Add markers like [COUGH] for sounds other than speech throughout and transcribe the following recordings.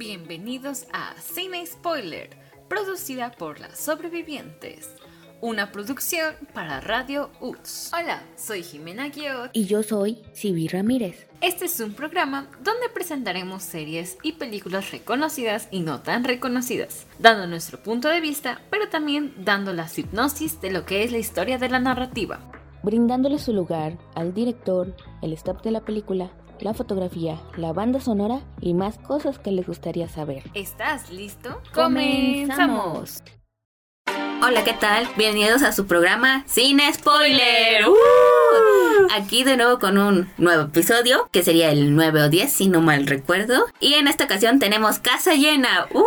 Bienvenidos a Cine Spoiler, producida por las sobrevivientes. Una producción para Radio UTS. Hola, soy Jimena Guiot. Y yo soy Sibi Ramírez. Este es un programa donde presentaremos series y películas reconocidas y no tan reconocidas, dando nuestro punto de vista, pero también dando la hipnosis de lo que es la historia de la narrativa. Brindándole su lugar al director, el stop de la película, la fotografía, la banda sonora y más cosas que les gustaría saber. ¿Estás listo? ¡Comenzamos! Hola, ¿qué tal? Bienvenidos a su programa Sin Spoiler. ¡Uh! Aquí de nuevo con un nuevo episodio, que sería el 9 o 10, si no mal recuerdo. Y en esta ocasión tenemos casa llena. ¡Uh!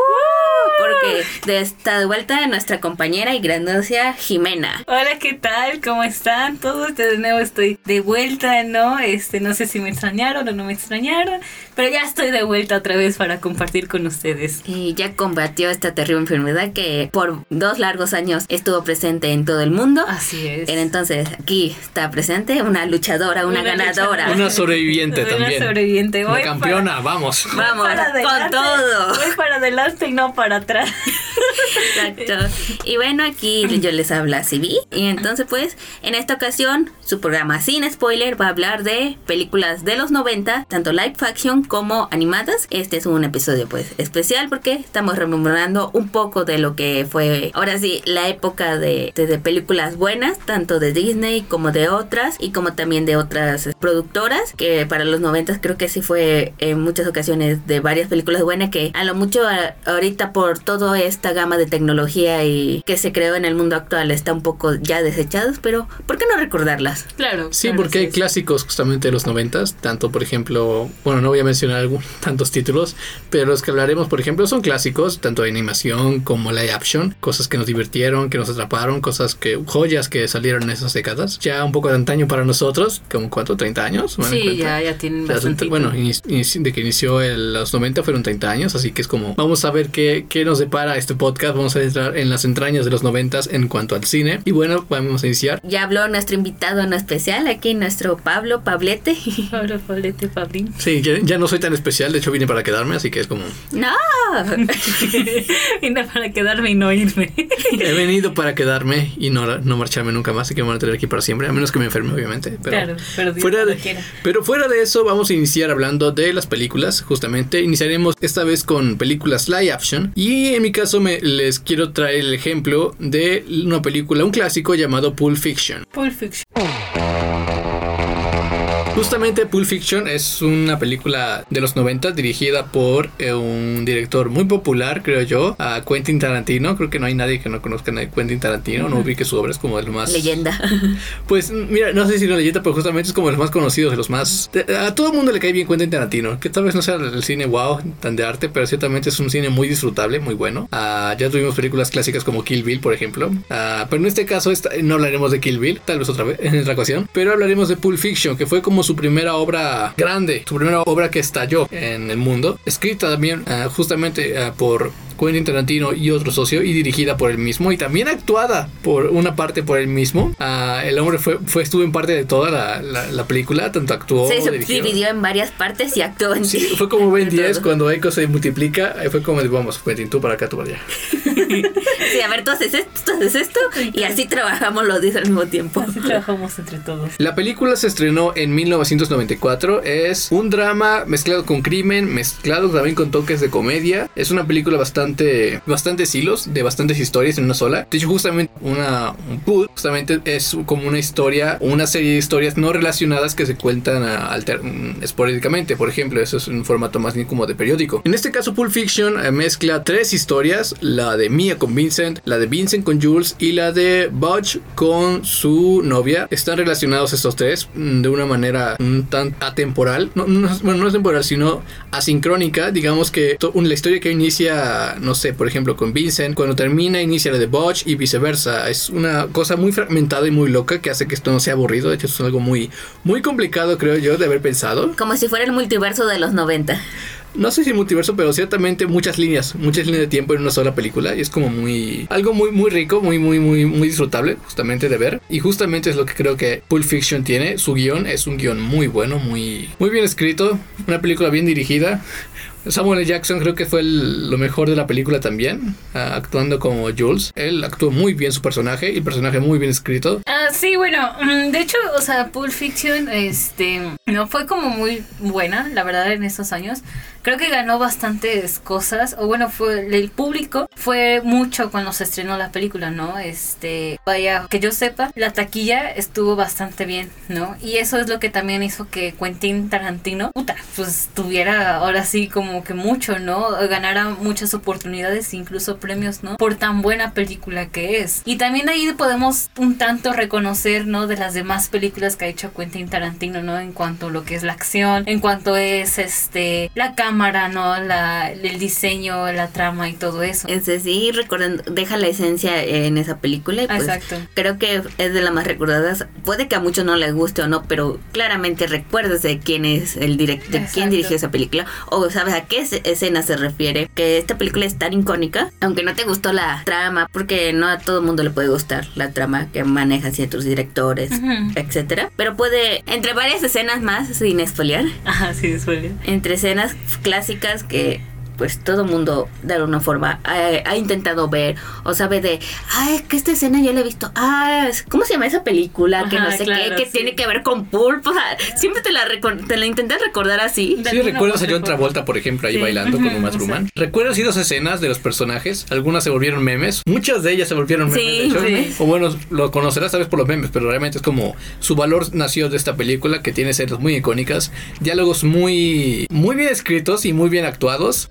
Porque está de vuelta nuestra compañera y grandocia Jimena. Hola, ¿qué tal? ¿Cómo están todos? De nuevo estoy de vuelta, ¿no? Este, no sé si me extrañaron o no me extrañaron, pero ya estoy de vuelta otra vez para compartir con ustedes. Y ya combatió esta terrible enfermedad que por dos largos años estuvo presente en todo el mundo. Así es. Entonces, aquí está presente una luchadora, una, ganadora. Una sobreviviente también. Una sobreviviente. Una campeona, vamos. Vamos, para con todo. Voy para adelante y no para atrás. Exacto. Y bueno, aquí yo les habla Civi. Y entonces, pues, en esta ocasión, su programa Sin Spoiler va a hablar de películas de los 90, tanto live action como animadas. Este es un episodio, pues, especial porque estamos rememorando un poco de lo que fue, ahora sí, la época de, de, películas buenas, tanto de Disney como de otras, y como también de otras productoras, que para los 90 creo que sí fue en muchas ocasiones de varias películas buenas que a lo mucho ahorita por toda esta gama de tecnología y que se creó en el mundo actual está un poco ya desechados, pero ¿por qué no recordarlas? Claro. Sí, claro, porque hay así es. clásicos justamente de los noventas, tanto por ejemplo, bueno, no voy a mencionar algún, [LAUGHS] tantos títulos, pero los que hablaremos, por ejemplo, son clásicos, tanto de animación como live action, cosas que nos divirtieron, que nos atraparon, cosas que, joyas que salieron en esas décadas, ya un poco de antaño para nosotros, como cuánto, 30 años. ¿Me dan Sí, ya, ya tienen bastante. bueno, de que inició en los 90 fueron 30 años, así que es como, vamos a ver qué, qué nos depara este podcast, vamos a entrar en las entrañas de los 90 en cuanto al cine. Y bueno, vamos a iniciar. Ya habló nuestro invitado en especial, aquí nuestro Pablo Pablete. [LAUGHS] Pablo, Pablete, Pablín. Sí, ya, ya no soy tan especial, de hecho vine para quedarme, así que es como, ¡No! [LAUGHS] Vine para quedarme y no irme. he venido para quedarme y no, no marcharme nunca más, así que me van a tener aquí para siempre, a menos que me enferme, obviamente. Pero claro, pero Dios Fuera de, pero fuera de eso, vamos a iniciar hablando de las películas. Justamente iniciaremos esta vez con películas live action. Y en mi caso, les quiero traer el ejemplo de una película, un clásico llamado Pulp Fiction. Pulp Fiction. Justamente Pulp Fiction es una película de los 90 dirigida por eh, un director muy popular, creo yo, a Quentin Tarantino. Creo que no hay nadie que no conozca a Quentin Tarantino, no ubique su obra, es como de lo más... Leyenda. [LAUGHS] Pues mira, no sé si una leyenda, pero justamente es como de los más conocidos, de los más... a todo el mundo le cae bien Quentin Tarantino, que tal vez no sea el cine wow, tan de arte, pero ciertamente es un cine muy disfrutable, muy bueno. Ah, ya tuvimos películas clásicas como Kill Bill, por ejemplo. Ah, pero en este caso esta- no hablaremos de Kill Bill, tal vez otra vez, [LAUGHS] en otra ocasión. Pero hablaremos de Pulp Fiction, que fue como su primera obra grande, su primera obra que estalló en el mundo. Escrita también ah, justamente ah, por Quentin Tarantino y otro socio y dirigida por él mismo y también actuada por una parte por él mismo. Ah, el hombre fue, fue estuvo en parte de toda la, la- la película, tanto actuó, Se subdividió en varias partes y actuó en Sí, [LAUGHS] fue como Ben de 10 todo. cuando Echo se multiplica, ahí fue como de, vamos, Quentin, tú para acá, tú para allá. [LAUGHS] Sí, a ver, tú haces esto, tú haces esto y así trabajamos los 10 al mismo tiempo. Así trabajamos entre todos. La película se estrenó en 1994. Es un drama mezclado con crimen, mezclado también con toques de comedia. Es una película bastante, bastantes hilos, de bastantes historias en una sola. De hecho, justamente una un justamente es como una historia, una serie de historias no relacionadas que se cuentan a- alter- mm, esporádicamente. Por ejemplo, eso es un formato más bien como de periódico. En este caso, Pulp Fiction eh, mezcla tres historias: la de Mia con Vincent, la de Vincent con Jules y la de Butch con su novia. Están relacionados estos tres mm, de una manera un tan atemporal. Bueno, no es temporal, sino asincrónica. Digamos que la historia que inicia, no sé, por ejemplo, con Vincent, cuando termina, inicia la de Butch y viceversa. Es una cosa muy fragmentada y muy loca que hace que esto no sea aburrido. De hecho, es algo muy, muy complicado, creo yo, de haber pensado. Como si fuera el multiverso de los 90. No sé si multiverso, pero ciertamente muchas líneas, muchas líneas de tiempo en una sola película. Y es como muy. Algo muy, muy rico, muy, muy, muy, muy disfrutable, justamente de ver. Y justamente es lo que creo que Pulp Fiction tiene. Su guion es un guion muy bueno, muy, muy bien escrito. Una película bien dirigida. Samuel. Jackson creo que fue el- lo mejor de la película también, ah, actuando como Jules. Él actuó muy bien su personaje y el personaje muy bien escrito. Ah, sí, bueno, mm, de hecho, o sea, Pulp Fiction, este, no fue como muy buena, la verdad, en estos años. Creo que ganó bastantes cosas, o bueno, fue el público fue mucho cuando se estrenó la película, ¿no? Este, vaya, que yo sepa, la taquilla estuvo bastante bien, ¿no? Y eso es lo que también hizo que Quentin Tarantino, puta, pues tuviera ahora sí como que mucho, ¿no? Ganara muchas oportunidades, incluso premios, ¿no? Por tan buena película que es. Y también ahí podemos un tanto reconocer, ¿no? De las demás películas que ha hecho Quentin Tarantino, ¿no? En cuanto a lo que es la acción, en cuanto es este la cámara, ¿no? La, el diseño, la trama y todo eso. Es decir, recordando, deja la esencia en esa película y pues Exacto. creo que es de las más recordadas. Puede que a muchos no les guste o no, pero claramente recuerdas de quién es el director, quién dirigió esa película o sabes a qué es- escena se refiere. Que esta película es tan icónica, aunque no te gustó la trama, porque no a todo el mundo le puede gustar la trama que manejan ciertos directores, Ujú. etcétera. Pero puede, entre varias escenas más, sin esfoliar, Ajá, sí, después. entre escenas clásicas que pues todo mundo de alguna forma ha, ha intentado ver o sabe de, ay, que esta escena yo la he visto, ah, es- ¿cómo se llama esa película? que no sé claro, qué, que sí. tiene que ver con pulp, o sea, siempre te la, te la intentas recordar así. Sí, recuerdas a John. Travolta, por ejemplo, ahí Sí. bailando con Uma Thurman. ¿Recuerdas sí, dos escenas de los personajes? Algunas se volvieron memes. Muchas de ellas se volvieron memes, Sí, de hecho. sí. O bueno, lo conocerás tal vez por los memes, pero realmente es como su valor nació de esta película que tiene escenas muy icónicas, diálogos muy, muy bien escritos y muy bien actuados.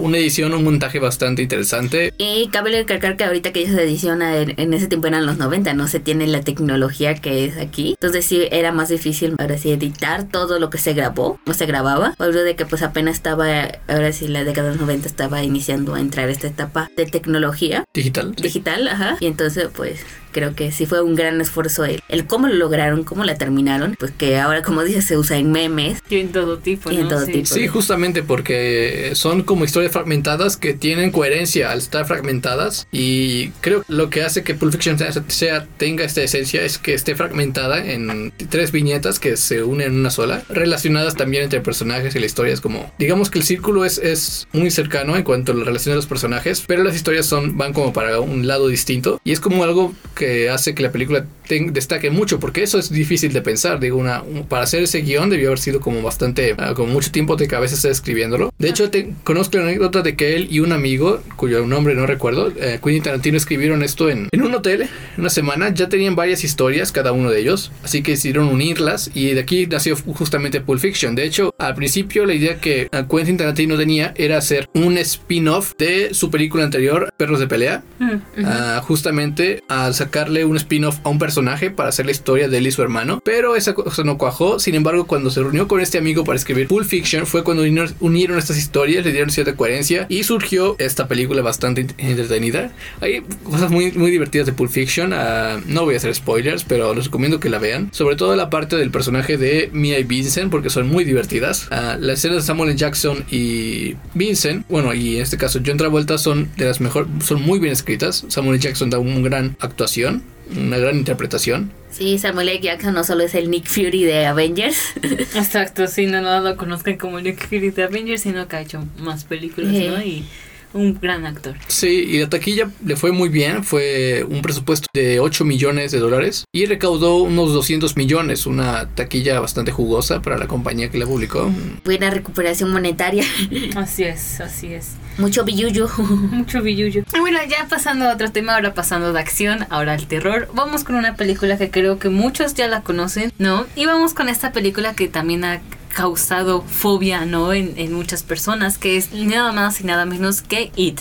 Una edición, un montaje bastante interesante. Y cabe recalcar que ahorita que se ediciona en, en ese tiempo eran los 90, no se tiene la tecnología que es aquí. Entonces sí era más difícil ahora sí editar todo lo que se grabó o se grababa. Hablo de que pues apenas estaba, ahora sí la década de los 90 estaba iniciando a entrar esta etapa de tecnología Digital. digital, ajá. Y entonces pues creo que sí fue un gran esfuerzo el, el cómo lo lograron, cómo la terminaron, pues que ahora como [LAUGHS] dices se usa en memes. Y en todo tipo, Y en ¿no? todo Sí. tipo. Sí, justamente porque son como historias fragmentadas que tienen coherencia al estar fragmentadas y creo que lo que hace que Pulp Fiction sea, sea- tenga esta esencia es que esté fragmentada en tres viñetas que se unen en una sola, relacionadas también entre personajes y la historia es como, digamos que el círculo es, es muy cercano en cuanto a la relación de los personajes, pero las historias son van como para un lado distinto y es como algo que hace que la película ten- destaque mucho porque eso es difícil de pensar, digo, una, un- para hacer ese guion debió haber sido como bastante, ah, como mucho tiempo de cabeza escribiéndolo. De hecho, te, conozco la anécdota de que él y un amigo, cuyo nombre no recuerdo, eh, Quentin Tarantino escribieron esto en, en un hotel, en una semana, ya tenían varias historias cada uno de ellos, así que decidieron unirlas y de aquí nació justamente Pulp Fiction. De hecho, al principio la idea que ah, Quentin Tarantino tenía era hacer un spin-off de su película anterior, Perros de Pelea, Mm. Ah, justamente al sacarle un spin-off a un personaje para hacer la historia de él y su hermano. Pero esa cosa no cuajó. Sin embargo, cuando se reunió con este amigo para escribir Pulp Fiction, fue cuando unieron, estas historias, le dieron cierta coherencia y surgió esta película bastante ent- entretenida. Hay cosas muy, muy divertidas de Pulp Fiction. ah, no voy a hacer spoilers, pero les recomiendo que la vean. Sobre todo la parte del personaje de Mia y Vincent, porque son muy divertidas. Ah, las escenas de Samuel L. Jackson y Vincent, bueno, y en este caso John Travolta, son de las mejor, son muy bien escritas. Samuel L. Jackson da una gran actuación, una gran interpretación. Sí, Samuel L. Jackson no solo es el Nick Fury de Avengers, Exacto, sí, no, no lo conozcan como Nick Fury de Avengers, sino que ha hecho más películas. ¿no? Y un gran actor. Sí, y la taquilla le fue muy bien, fue un presupuesto de 8 millones de dólares y recaudó unos 200 millones, una taquilla bastante jugosa para la compañía que la publicó. buena recuperación monetaria, [LAUGHS] Así es, así es. mucho billuyo. [LAUGHS] Mucho billuyo. Y Bueno, ya pasando a otro tema, ahora pasando de acción, ahora al terror. Vamos con una película que creo que muchos ya la conocen, ¿no? Y vamos con esta película que también ha causado fobia, ¿no? En, muchas personas, que es nada más y nada menos que It.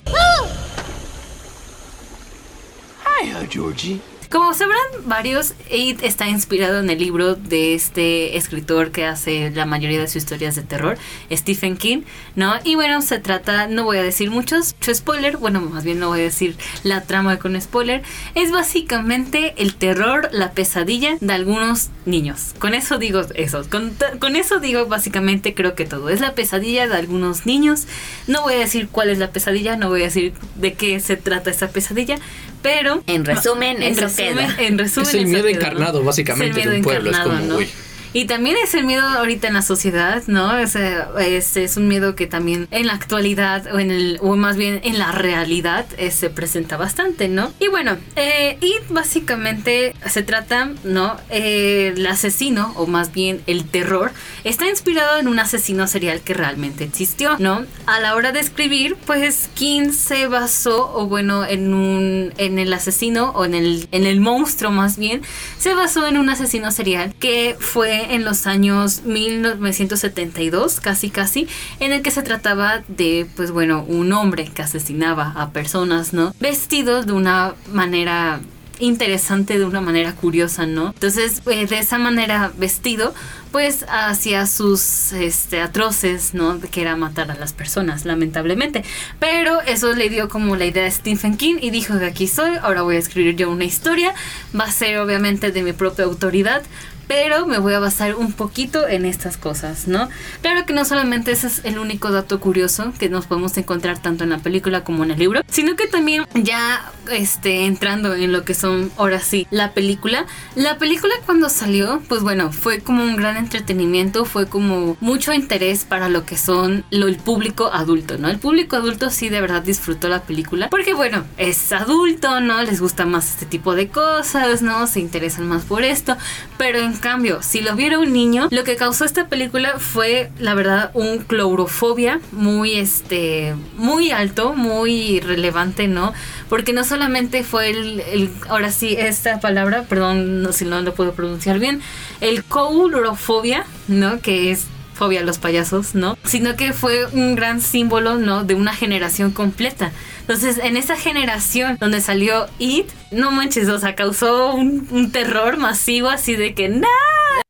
Georgie. Como sabrán varios, It está inspirado en el libro de este escritor que hace la mayoría de sus historias de terror, Stephen King, ¿no? Y bueno, se trata, no voy a decir muchos, mucho spoiler, bueno, más bien no voy a decir la trama con spoiler, es básicamente el terror, la pesadilla de algunos niños. Con eso digo eso, con, con eso digo básicamente creo que todo, es la pesadilla de algunos niños, no voy a decir cuál es la pesadilla, no voy a decir de qué se trata esa pesadilla, pero... En resumen, en eso resumen, queda. en resumen Es el miedo queda, ¿no? encarnado, básicamente, de un pueblo. Es como, ¿no? uy. Y también es el miedo ahorita en la sociedad, ¿no? Es, eh, es, es un miedo que también en la actualidad, o en el, o más bien en la realidad, eh, se presenta bastante, ¿no? Y bueno, eh, y básicamente se trata, ¿no? Eh, el asesino, o más bien el terror, está inspirado en un asesino serial que realmente existió, ¿no? A la hora de escribir, pues King se basó, o bueno, en un, en el asesino, o en el, en el monstruo más bien, se basó en un asesino serial que fue en los años 1972, casi casi, en el que se trataba de, pues bueno, un hombre que asesinaba a personas, ¿no? Vestidos de una manera interesante de una manera curiosa, ¿no? Entonces, eh, de esa manera vestido, pues hacía sus este, atroces, ¿no? Que era matar a las personas, lamentablemente. Pero eso le dio como la idea a Stephen King y dijo de aquí soy, ahora voy a escribir yo una historia, va a ser obviamente de mi propia autoridad, pero me voy a basar un poquito en estas cosas, ¿no? Claro que no solamente ese es el único dato curioso que nos podemos encontrar tanto en la película como en el libro, sino que también ya este entrando en lo que son ahora sí la película, la película cuando salió, pues bueno, fue como un gran entretenimiento, fue como mucho interés para lo que son lo el público adulto, ¿no? El público adulto sí de verdad disfrutó la película, porque bueno, es adulto, ¿no? Les gusta más este tipo de cosas, ¿no? Se interesan más por esto, pero en cambio, si lo viera un niño, lo que causó esta película fue, la verdad, un clorofobia muy, este, muy alto, muy relevante, ¿no? Porque no solamente fue el, el- ahora sí, esta palabra, perdón no, si no lo puedo pronunciar bien, el coulrofobia, ¿no? Que es fobia a los payasos, ¿no? Sino que fue un gran símbolo, ¿no? De una generación completa. Entonces, en esa generación donde salió It, no manches, o sea, causó un, terror masivo así de que ¡No!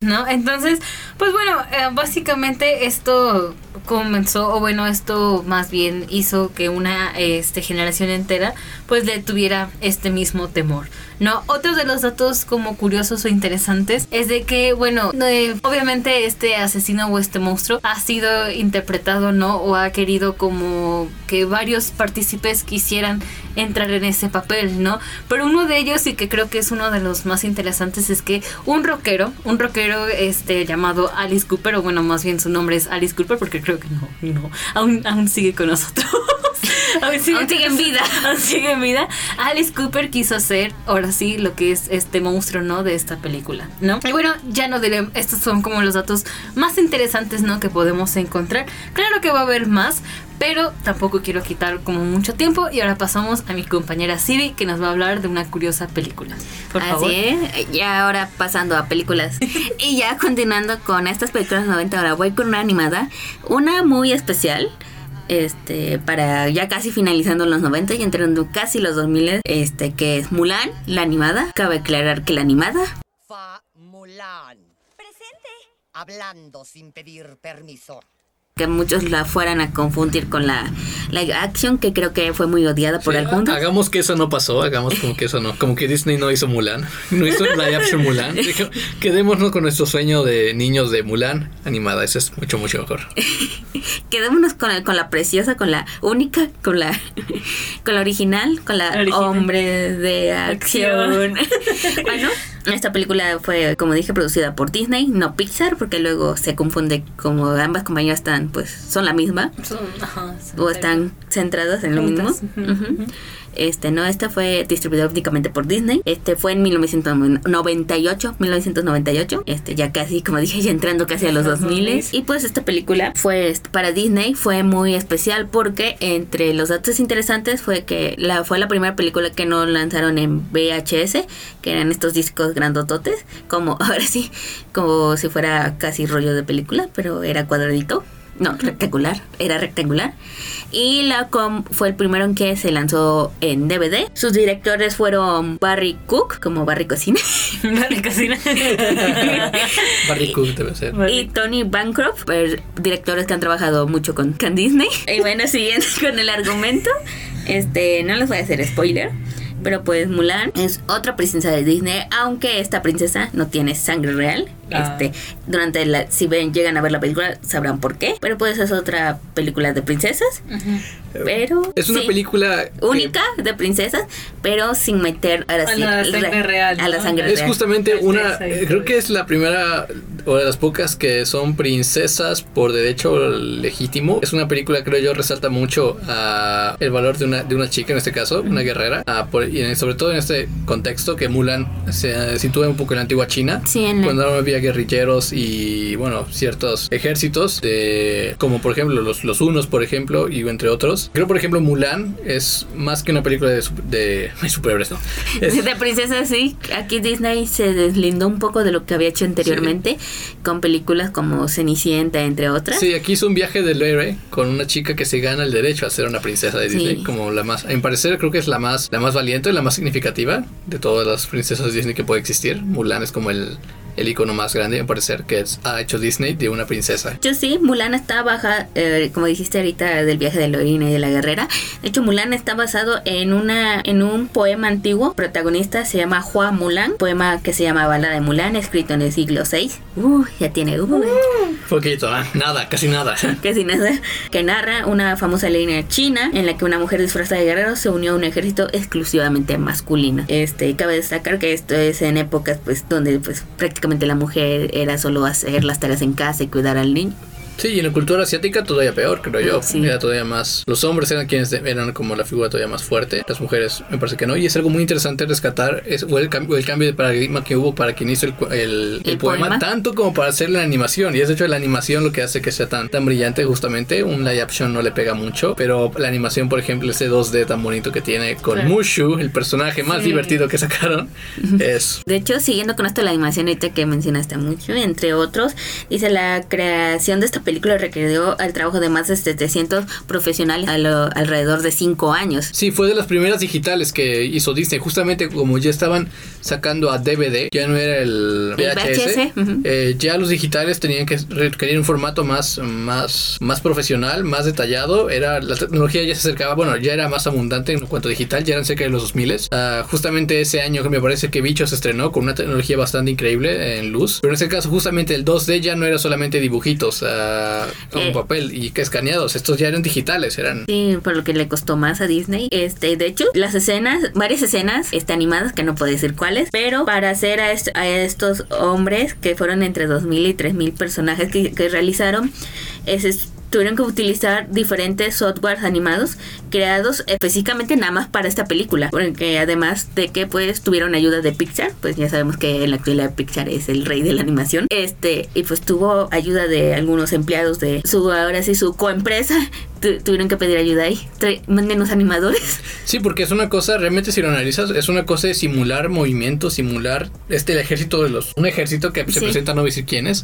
¿No? Entonces, pues bueno, eh, básicamente esto comenzó, o bueno, esto más bien hizo que una este, generación entera pues le tuviera este mismo temor. ¿no? Otro de los datos como curiosos o interesantes es de que, bueno, eh, obviamente este asesino o este monstruo ha sido interpretado, ¿no? O ha querido como que varios partícipes quisieran entrar en ese papel, ¿no? Pero uno de ellos, y que creo que es uno de los más interesantes, es que un rockero, un rockero este, llamado Alice Cooper, o bueno, más bien su nombre es Alice Cooper, porque creo que no, no, aún, aún sigue con nosotros. [LAUGHS] aún sigue, Aún sigue en vida. aún sigue en vida. Alice Cooper quiso hacer, ahora sí, lo que es este monstruo, ¿no? De esta película, ¿no? Y bueno, ya no diré, estos son como los datos más interesantes, ¿no? Que podemos encontrar. Claro que va a haber más, pero tampoco quiero quitar como mucho tiempo. Y ahora pasamos a mi compañera Sibi, que nos va a hablar de una curiosa película. Por favor. Así es. Ya ahora pasando a películas. [LAUGHS] y ya continuando con estas películas 90, ahora voy con una animada. Una muy especial. Este, para ya casi finalizando los 90 y entrando casi los 2000, este, que es Mulan, la animada. Cabe aclarar que la animada Fa Mulan. Presente. Hablando sin pedir permiso. Que muchos la fueran a confundir con la live action, que creo que fue muy odiada por Sí, algunos. Hagamos que eso no pasó, hagamos como que eso no. Como que Disney no hizo Mulan. No hizo live action Mulan. [LAUGHS] Quedémonos con nuestro sueño de niños de Mulan animada. Eso es mucho, mucho mejor. [LAUGHS] Quedémonos con, el- con la preciosa, con la única, con la, con la original, con la Original. hombre de acción. [LAUGHS] bueno, esta película fue, como dije, producida por Disney, no Pixar, porque luego se confunde como ambas compañías están, pues, son la misma. Son- ajá, son o están centradas en lo mismo. Este, no, esta fue distribuida únicamente por Disney. Este fue en 1998, 1998. Este, ya casi, como dije, [LAUGHS] ya entrando casi a los Los 2000. 2000. Y pues esta película fue para Disney fue muy especial porque entre los datos interesantes fue que la fue la primera película que no lanzaron en VHS, que eran estos discos grandototes, como [LAUGHS] ahora sí, como si fuera casi rollo de película, pero era cuadradito. No, rectangular, era rectangular. Y la com fue el primero en que se lanzó en DVD. Sus directores fueron Barry Cook, como Barry Cocina, [LAUGHS] casi [LAUGHS] no. Barry Cook debe ser. y Tony Bancroft, pues, directores que han trabajado mucho con, con Disney. [LAUGHS] Y bueno, siguiendo con el argumento, este, no les voy a hacer spoiler. Pero pues Mulan es otra princesa de Disney, aunque esta princesa no tiene sangre real. Ah. Este, durante la, si ven, llegan a ver la película, sabrán por qué. Pero pues es otra película de princesas. Pero. Es una sí, película que Única de princesas, pero sin meter A sí, la sangre re- real, A la sangre Es real. justamente una, creo que es la primera o de las pocas que son princesas por derecho legítimo. Es una película, creo yo, resalta mucho a el valor de una, de una chica, en este caso, una guerrera, ah, por- y en- sobre todo en este contexto que Mulan se sitúa un poco en la antigua China. Sí, en la- Cuando no había guerrilleros y, bueno, ciertos ejércitos, de, como por ejemplo los, los unos, por ejemplo, y entre otros. Creo, por ejemplo, Mulan es más que una película de, de, [LAUGHS] de superhéroes, ¿no? Es- De princesas, sí. Aquí Disney se deslindó un poco de lo que había hecho anteriormente con películas como Cenicienta, entre otras. Sí, aquí hizo un viaje del héroe con una chica que se gana el derecho a ser una princesa de Sí. Disney, como la más, a mi parecer creo que es la más, la más valiente, la más significativa de todas las princesas de Disney que puede existir. Mulan es como el, el icono más grande, a parecer, que es- ha hecho Disney de una princesa. Yo sí, Mulan está baja, eh, como dijiste ahorita del viaje de la y de la guerrera. De hecho, Mulan está basado en una en un poema antiguo. Protagonista se llama Hua Mulan, poema que se llama Bala de Mulan, escrito en el siglo VI. Uh, ya tiene uh, Poquito, ¿eh? nada, casi nada. [LAUGHS] casi nada. Que narra una famosa línea china en la que una mujer disfrazada de guerrero se unió a un ejército exclusivamente masculino. Este, cabe destacar que esto es en épocas pues donde pues prácticamente la mujer era solo hacer las tareas en casa y cuidar al niño. Sí, y en la cultura asiática todavía peor, creo yo. Sí. Era todavía más. Los hombres eran quienes eran como la figura todavía más fuerte. Las mujeres, me parece que no. Y es algo muy interesante rescatar. Es, fue el, cam- el cambio de paradigma que hubo para quien hizo el, el- el El poema, poema. tanto como para hacer la animación. Y es de hecho la animación lo que hace que sea tan, tan brillante, justamente. Un live action no le pega mucho. Pero la animación, por ejemplo, ese 2D tan bonito que tiene con Claro. Mushu, el personaje más Sí. divertido que sacaron, es. De hecho, siguiendo con esto de la animación ahorita que mencionaste mucho, entre otros, dice la creación de esta película requirió al trabajo de más de 700 profesionales a lo- alrededor de 5 años. Sí, fue de las primeras digitales que hizo Disney. Justamente como ya estaban sacando a DVD, ya no era el El VHS. Eh, ya los digitales tenían que requerir un formato más, más, más profesional, más detallado. Era la tecnología ya se acercaba, bueno, ya era más abundante en cuanto a digital, ya eran cerca de los 2000 Ah, justamente ese año que me parece que Bicho se estrenó con una tecnología bastante increíble en luz. Pero en ese caso, justamente el 2D ya no era solamente dibujitos con Eh. papel y que escaneados. Estos ya eran digitales, eran Sí, por lo que le costó más a Disney. Este, de hecho, las escenas, varias escenas este, animadas, que no puedo decir cuáles, pero para hacer a, est- a estos hombres, que fueron entre 2.000 y 3.000 personajes que, que realizaron, es, es- tuvieron que utilizar diferentes softwares animados creados específicamente nada más para esta película. Porque además de que pues tuvieron ayuda de Pixar, pues ya sabemos que en la actualidad Pixar es el rey de la animación. Este, y pues tuvo ayuda de algunos empleados de su, ahora sí, su coempresa. Tu- tuvieron que pedir ayuda ahí. Mándenos animadores. [LAUGHS] Sí, porque es una cosa, realmente si lo analizas, es una cosa de simular movimientos, simular este el ejército de los, un ejército que se presenta, no voy a decir quién es,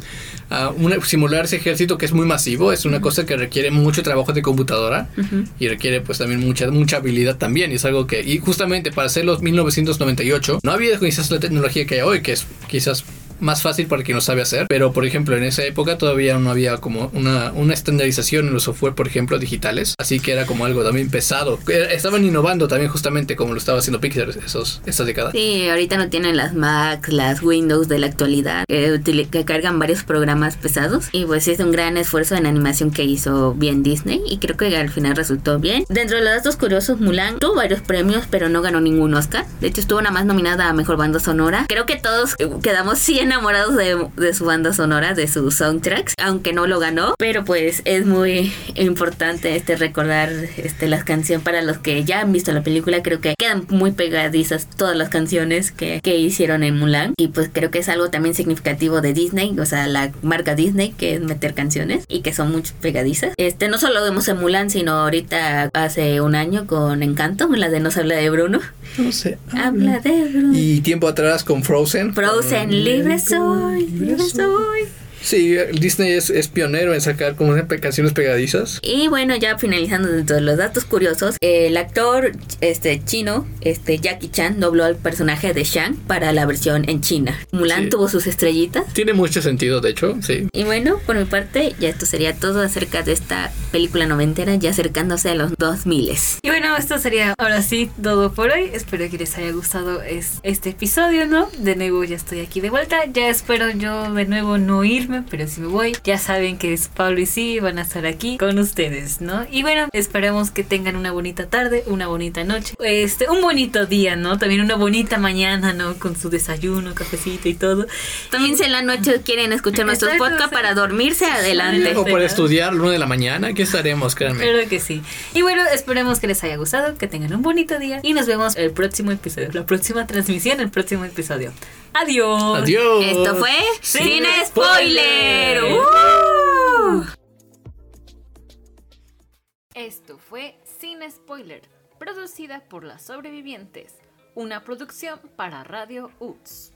una- simular ese ejército que es muy masivo, es una cosa que requiere mucho trabajo de computadora y requiere pues también mucha, mucha habilidad también, y es algo que, y justamente para hacerlo en 1998, no había quizás la tecnología que hay hoy, que es quizás más fácil para quien lo sabe hacer, pero por ejemplo en esa época todavía no había como una, una estandarización en los software, por ejemplo, digitales, así que era como algo también pesado. Era- Estaban innovando también justamente como lo estaba haciendo Pixar esos, esa década. Sí, ahorita no tienen las Macs, las Windows de la actualidad, que, que cargan varios programas pesados. Y pues es un gran esfuerzo en animación que hizo bien Disney y creo que al final resultó bien. Dentro de los datos curiosos, Mulan tuvo varios premios, pero no ganó ningún Oscar. De hecho, estuvo nada más nominada a Mejor Banda Sonora. Creo que todos eh, quedamos sí enamorados de, de su banda sonora, de sus soundtracks, aunque no lo ganó. Pero pues es muy importante este recordar este, las canciones para los que ya han visto la película. Creo que quedan muy pegadizas todas las canciones que, que hicieron en Mulan. Y pues creo que es algo también significativo de Disney, o sea, la marca Disney, que es meter canciones y que son muy pegadizas. Este, no solo vemos en Mulan, sino ahorita hace un año con Encanto, la de Nos habla de Bruno. No sé. Habla de Bruno. Y tiempo atrás con Frozen. Frozen, libre soy, libre soy. Sí, Disney es, es pionero en sacar como pe- canciones pegadizas. Y bueno, ya finalizando dentro de los datos curiosos, el actor este chino, este Jackie Chan, dobló al personaje de Shang para la versión en China. Mulan Sí. tuvo sus estrellitas. Tiene mucho sentido, de hecho, sí. Y bueno, por mi parte, ya esto sería todo acerca de esta película noventera, ya acercándose a los 2000. Y bueno, bueno, esto sería ahora sí todo por hoy. Espero que les haya gustado es, este episodio, ¿no? De nuevo ya estoy aquí de vuelta. Ya espero yo de nuevo no irme, pero si me voy, ya saben que es Pablo y sí van a estar aquí con ustedes, ¿no? Y bueno, esperemos que tengan una bonita tarde, una bonita noche, este, un bonito día, ¿no? También una bonita mañana, ¿no? Con su desayuno, cafecito y todo. También si en la noche quieren escuchar nuestros Exacto, podcasts sí. para dormirse adelante. O para estudiar lunes de la mañana, aquí estaremos, créanme. Claro que sí. Y bueno, esperemos que les haya gustado, que tengan un bonito día y nos vemos el próximo episodio, la próxima transmisión, el próximo episodio. Adiós. Adiós. Esto fue Sin Sin Spoiler. Spoiler. ¡Uh! Esto fue Sin Spoiler, producida por Las Sobrevivientes, una producción para Radio UTS.